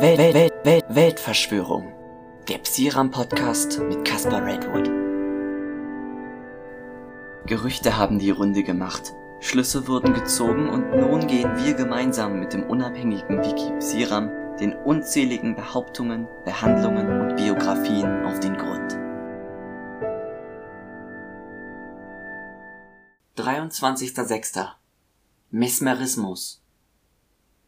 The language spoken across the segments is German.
Welt, Welt, Welt, Welt, Weltverschwörung. Der Psiram-Podcast mit Caspar Redwood. Gerüchte haben die Runde gemacht. Schlüsse wurden gezogen und nun gehen wir gemeinsam mit dem unabhängigen Wiki Psiram den unzähligen Behauptungen, Behandlungen und Biografien auf den Grund. 23.06. Mesmerismus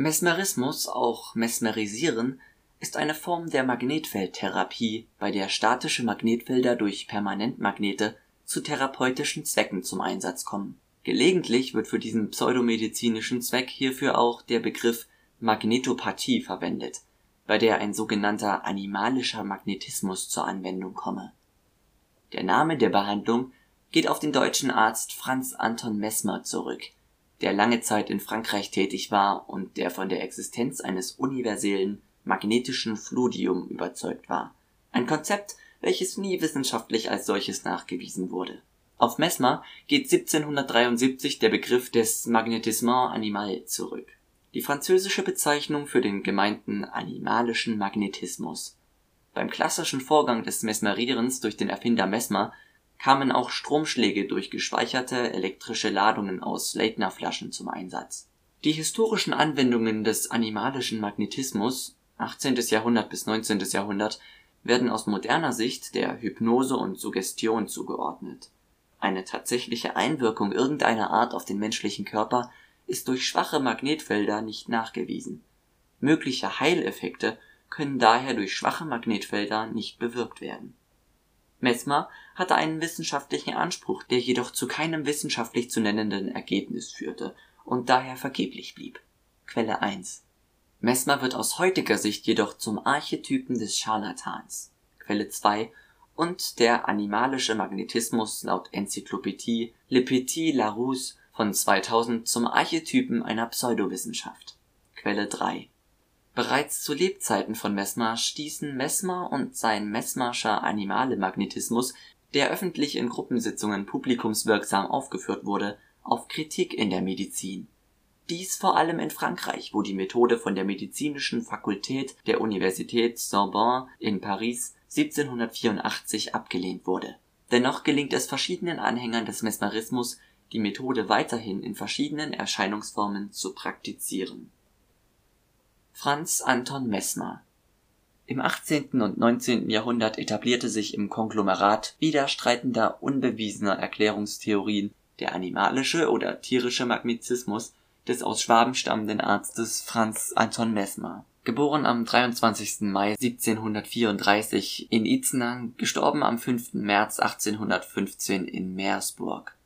Mesmerismus, auch Mesmerisieren, ist eine Form der Magnetfeldtherapie, bei der statische Magnetfelder durch Permanentmagnete zu therapeutischen Zwecken zum Einsatz kommen. Gelegentlich wird für diesen pseudomedizinischen Zweck hierfür auch der Begriff Magnetopathie verwendet, bei der ein sogenannter animalischer Magnetismus zur Anwendung komme. Der Name der Behandlung geht auf den deutschen Arzt Franz Anton Mesmer zurück, der lange Zeit in Frankreich tätig war und der von der Existenz eines universellen magnetischen Fludium überzeugt war, ein Konzept, welches nie wissenschaftlich als solches nachgewiesen wurde. Auf Mesmer geht 1773 der Begriff des Magnétisme animal zurück, die französische Bezeichnung für den gemeinten animalischen Magnetismus. Beim klassischen Vorgang des Mesmerierens durch den Erfinder Mesmer kamen auch Stromschläge durch gespeicherte elektrische Ladungen aus Leitnerflaschen zum Einsatz. Die historischen Anwendungen des animalischen Magnetismus (18. Jahrhundert bis 19. Jahrhundert) werden aus moderner Sicht der Hypnose und Suggestion zugeordnet. Eine tatsächliche Einwirkung irgendeiner Art auf den menschlichen Körper ist durch schwache Magnetfelder nicht nachgewiesen. Mögliche Heileffekte können daher durch schwache Magnetfelder nicht bewirkt werden Mesmer hatte einen wissenschaftlichen Anspruch, der jedoch zu keinem wissenschaftlich zu nennenden Ergebnis führte und daher vergeblich blieb. Quelle 1 Mesmer wird aus heutiger Sicht jedoch zum Archetypen des Scharlatans. Quelle 2 und der animalische Magnetismus laut Enzyklopädie Le Petit Larousse von 2000 zum Archetypen einer Pseudowissenschaft. Quelle 3 Bereits zu Lebzeiten von Mesmer stießen Mesmer und sein Mesmerscher Animale-Magnetismus, der öffentlich in Gruppensitzungen publikumswirksam aufgeführt wurde, auf Kritik in der Medizin. Dies vor allem in Frankreich, wo die Methode von der medizinischen Fakultät der Universität Sorbonne in Paris 1784 abgelehnt wurde. Dennoch gelingt es verschiedenen Anhängern des Mesmerismus, die Methode weiterhin in verschiedenen Erscheinungsformen zu praktizieren Franz Anton Mesmer Im 18. und 19. Jahrhundert etablierte sich im Konglomerat widerstreitender unbewiesener Erklärungstheorien der animalische oder tierische Magnetismus des aus Schwaben stammenden Arztes Franz Anton Mesmer geboren am 23. Mai 1734 in Itzenang, gestorben am 5. März 1815 in Meersburg.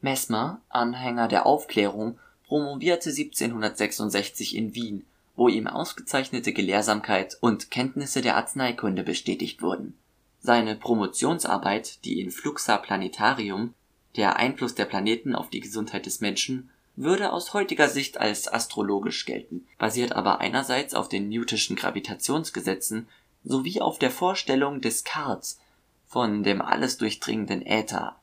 Mesmer, Anhänger der Aufklärung, promovierte 1766 in Wien wo ihm ausgezeichnete Gelehrsamkeit und Kenntnisse der Arzneikunde bestätigt wurden. Seine Promotionsarbeit, die in Fluxa Planetarium Der Einfluss der Planeten auf die Gesundheit des Menschen würde aus heutiger Sicht als astrologisch gelten, basiert aber einerseits auf den Newtonschen Gravitationsgesetzen sowie auf der Vorstellung Descartes von dem alles durchdringenden Äther.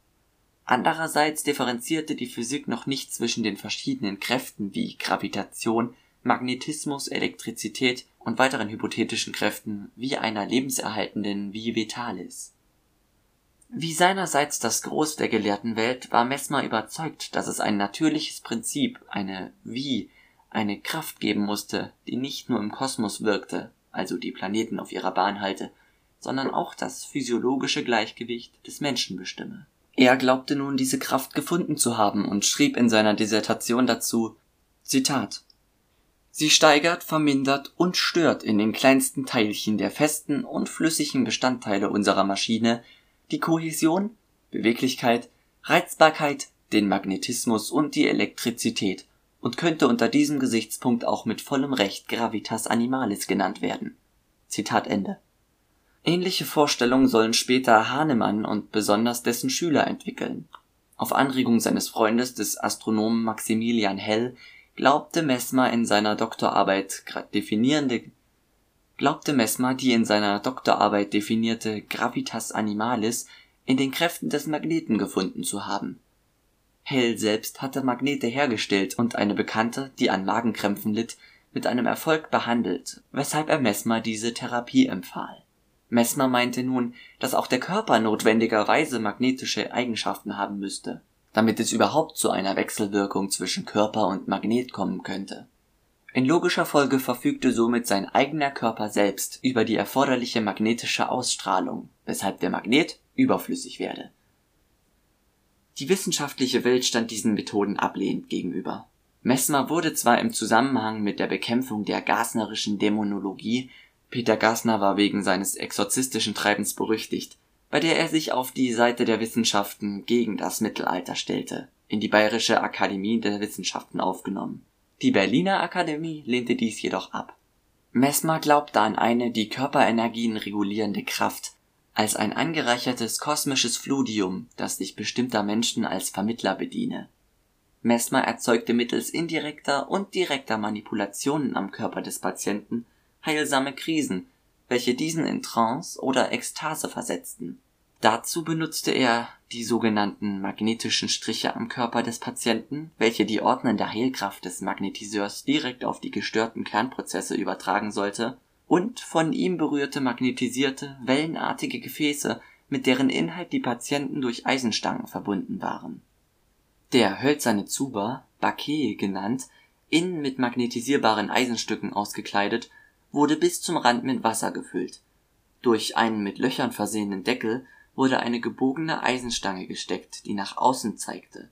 Andererseits differenzierte die Physik noch nicht zwischen den verschiedenen Kräften wie Gravitation Magnetismus, Elektrizität und weiteren hypothetischen Kräften wie einer lebenserhaltenden Vie Vitalis. Wie seinerseits das Gros der gelehrten Welt war Mesmer überzeugt, dass es ein natürliches Prinzip, eine Vie, eine Kraft geben musste, die nicht nur im Kosmos wirkte, also die Planeten auf ihrer Bahn halte, sondern auch das physiologische Gleichgewicht des Menschen bestimme. Er glaubte nun diese Kraft gefunden zu haben und schrieb in seiner Dissertation dazu Zitat Sie steigert, vermindert und stört in den kleinsten Teilchen der festen und flüssigen Bestandteile unserer Maschine die Kohäsion, Beweglichkeit, Reizbarkeit, den Magnetismus und die Elektrizität und könnte unter diesem Gesichtspunkt auch mit vollem Recht Gravitas Animalis genannt werden. Zitat Ende. Ähnliche Vorstellungen sollen später Hahnemann und besonders dessen Schüler entwickeln. Auf Anregung seines Freundes des Astronomen Maximilian Hell glaubte Mesmer in seiner Doktorarbeit definierende glaubte Mesmer die in seiner Doktorarbeit definierte Gravitas animalis in den Kräften des Magneten gefunden zu haben. Hell selbst hatte Magnete hergestellt und eine Bekannte, die an Magenkrämpfen litt, mit einem Erfolg behandelt, weshalb er Mesmer diese Therapie empfahl. Mesmer meinte nun, dass auch der Körper notwendigerweise magnetische Eigenschaften haben müsste, damit es überhaupt zu einer Wechselwirkung zwischen Körper und Magnet kommen könnte. In logischer Folge verfügte somit sein eigener Körper selbst über die erforderliche magnetische Ausstrahlung, weshalb der Magnet überflüssig werde. Die wissenschaftliche Welt stand diesen Methoden ablehnend gegenüber. Mesmer wurde zwar im Zusammenhang mit der Bekämpfung der Gasnerischen Dämonologie Peter Gasner war wegen seines exorzistischen Treibens berüchtigt, bei der er sich auf die Seite der Wissenschaften gegen das Mittelalter stellte, in die Bayerische Akademie der Wissenschaften aufgenommen. Die Berliner Akademie lehnte dies jedoch ab. Mesmer glaubte an eine die Körperenergien regulierende Kraft, als ein angereichertes kosmisches Fludium, das sich bestimmter Menschen als Vermittler bediene. Mesmer erzeugte mittels indirekter und direkter Manipulationen am Körper des Patienten heilsame Krisen, welche diesen in Trance oder Ekstase versetzten. Dazu benutzte er die sogenannten magnetischen Striche am Körper des Patienten, welche die ordnende Heilkraft des Magnetiseurs direkt auf die gestörten Kernprozesse übertragen sollte, und von ihm berührte magnetisierte, wellenartige Gefäße, mit deren Inhalt die Patienten durch Eisenstangen verbunden waren. Der hölzerne Zuber, Baquet genannt, innen mit magnetisierbaren Eisenstücken ausgekleidet wurde bis zum Rand mit Wasser gefüllt. Durch einen mit Löchern versehenen Deckel wurde eine gebogene Eisenstange gesteckt, die nach außen zeigte,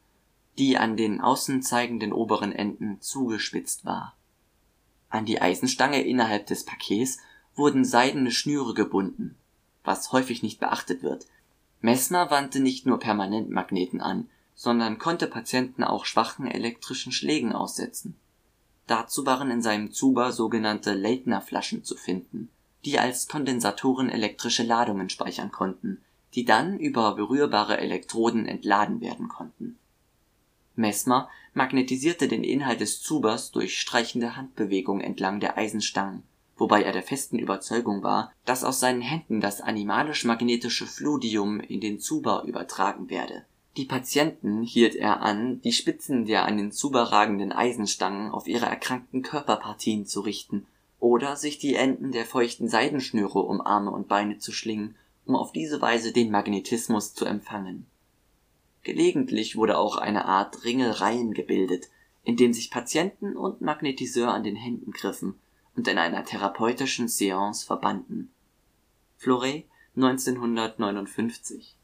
die an den außen zeigenden oberen Enden zugespitzt war. An die Eisenstange innerhalb des Pakets wurden seidene Schnüre gebunden, was häufig nicht beachtet wird. Messmer wandte nicht nur Permanentmagneten an, sondern konnte Patienten auch schwachen elektrischen Schlägen aussetzen Dazu waren in seinem Zuber sogenannte Leitner-Flaschen zu finden, die als Kondensatoren elektrische Ladungen speichern konnten, die dann über berührbare Elektroden entladen werden konnten. Mesmer magnetisierte den Inhalt des Zubers durch streichende Handbewegungen entlang der Eisenstangen, wobei er der festen Überzeugung war, dass aus seinen Händen das animalisch-magnetische Fludium in den Zuber übertragen werde die Patienten hielt er an, die Spitzen der an den Zuber ragenden Eisenstangen auf ihre erkrankten Körperpartien zu richten oder sich die Enden der feuchten Seidenschnüre um Arme und Beine zu schlingen, um auf diese Weise den Magnetismus zu empfangen. Gelegentlich wurde auch eine Art Ringelreihen gebildet, in dem sich Patienten und Magnetiseur an den Händen griffen und in einer therapeutischen Seance verbanden. Fleury 1959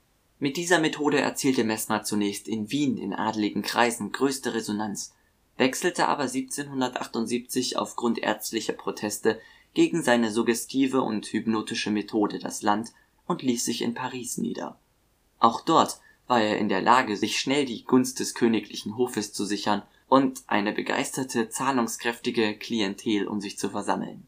mit dieser Methode erzielte Mesmer zunächst in Wien in adeligen Kreisen größte Resonanz, wechselte aber 1778 aufgrund ärztlicher Proteste gegen seine suggestive und hypnotische Methode das Land und ließ sich in Paris nieder. Auch dort war er in der Lage, sich schnell die Gunst des königlichen Hofes zu sichern und eine begeisterte, zahlungskräftige Klientel um sich zu versammeln.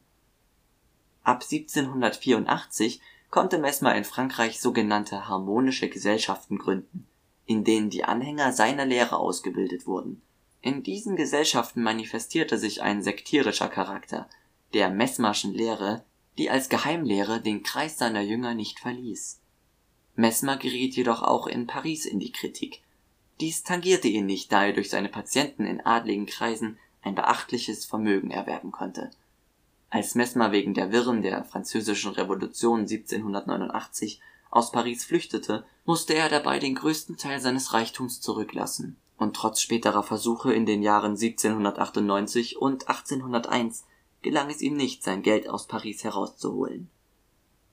Ab 1784 konnte Mesmer in Frankreich sogenannte harmonische Gesellschaften gründen, in denen die Anhänger seiner Lehre ausgebildet wurden. In diesen Gesellschaften manifestierte sich ein sektierischer Charakter der Mesmerschen Lehre, die als Geheimlehre den Kreis seiner Jünger nicht verließ. Mesmer geriet jedoch auch in Paris in die Kritik. Dies tangierte ihn nicht, da er durch seine Patienten in adligen Kreisen ein beachtliches Vermögen erwerben konnte als Mesmer wegen der Wirren der Französischen Revolution 1789 aus Paris flüchtete, musste er dabei den größten Teil seines Reichtums zurücklassen, und trotz späterer Versuche in den Jahren 1798 und 1801 gelang es ihm nicht, sein Geld aus Paris herauszuholen.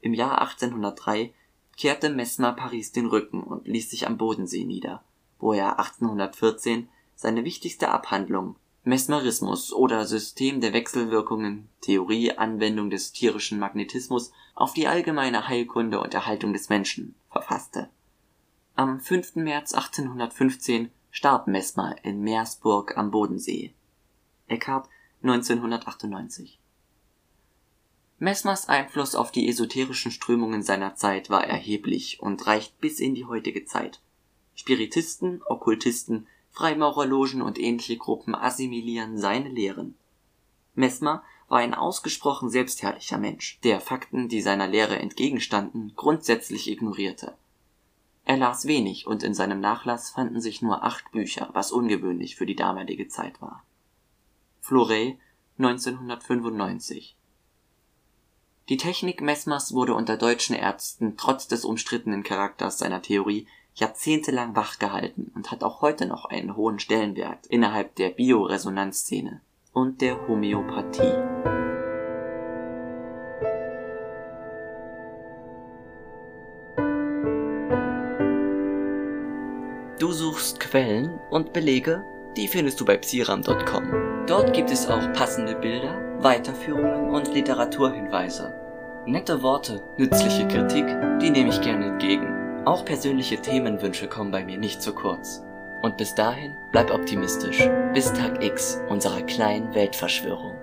Im Jahr 1803 kehrte Mesmer Paris den Rücken und ließ sich am Bodensee nieder, wo er 1814 seine wichtigste Abhandlung Mesmerismus oder System der Wechselwirkungen, Theorie, Anwendung des tierischen Magnetismus auf die allgemeine Heilkunde und Erhaltung des Menschen verfasste. Am 5. März 1815 starb Mesmer in Meersburg am Bodensee. Eckhart 1998 Mesmers Einfluss auf die esoterischen Strömungen seiner Zeit war erheblich und reicht bis in die heutige Zeit. Spiritisten, Okkultisten Freimaurerlogen und ähnliche Gruppen assimilieren seine Lehren. Mesmer war ein ausgesprochen selbstherrlicher Mensch, der Fakten, die seiner Lehre entgegenstanden, grundsätzlich ignorierte. Er las wenig und in seinem Nachlass fanden sich nur acht Bücher, was ungewöhnlich für die damalige Zeit war. Fleury 1995 Die Technik Mesmers wurde unter deutschen Ärzten trotz des umstrittenen Charakters seiner Theorie jahrzehntelang wachgehalten und hat auch heute noch einen hohen Stellenwert innerhalb der Bioresonanzszene und der Homöopathie. Du suchst Quellen und Belege? Die findest du bei psiram.com. Dort gibt es auch passende Bilder, Weiterführungen und Literaturhinweise. Nette Worte, nützliche Kritik, die nehme ich gerne entgegen. Auch persönliche Themenwünsche kommen bei mir nicht zu kurz. Und bis dahin bleib optimistisch. Bis Tag X unserer kleinen Weltverschwörung.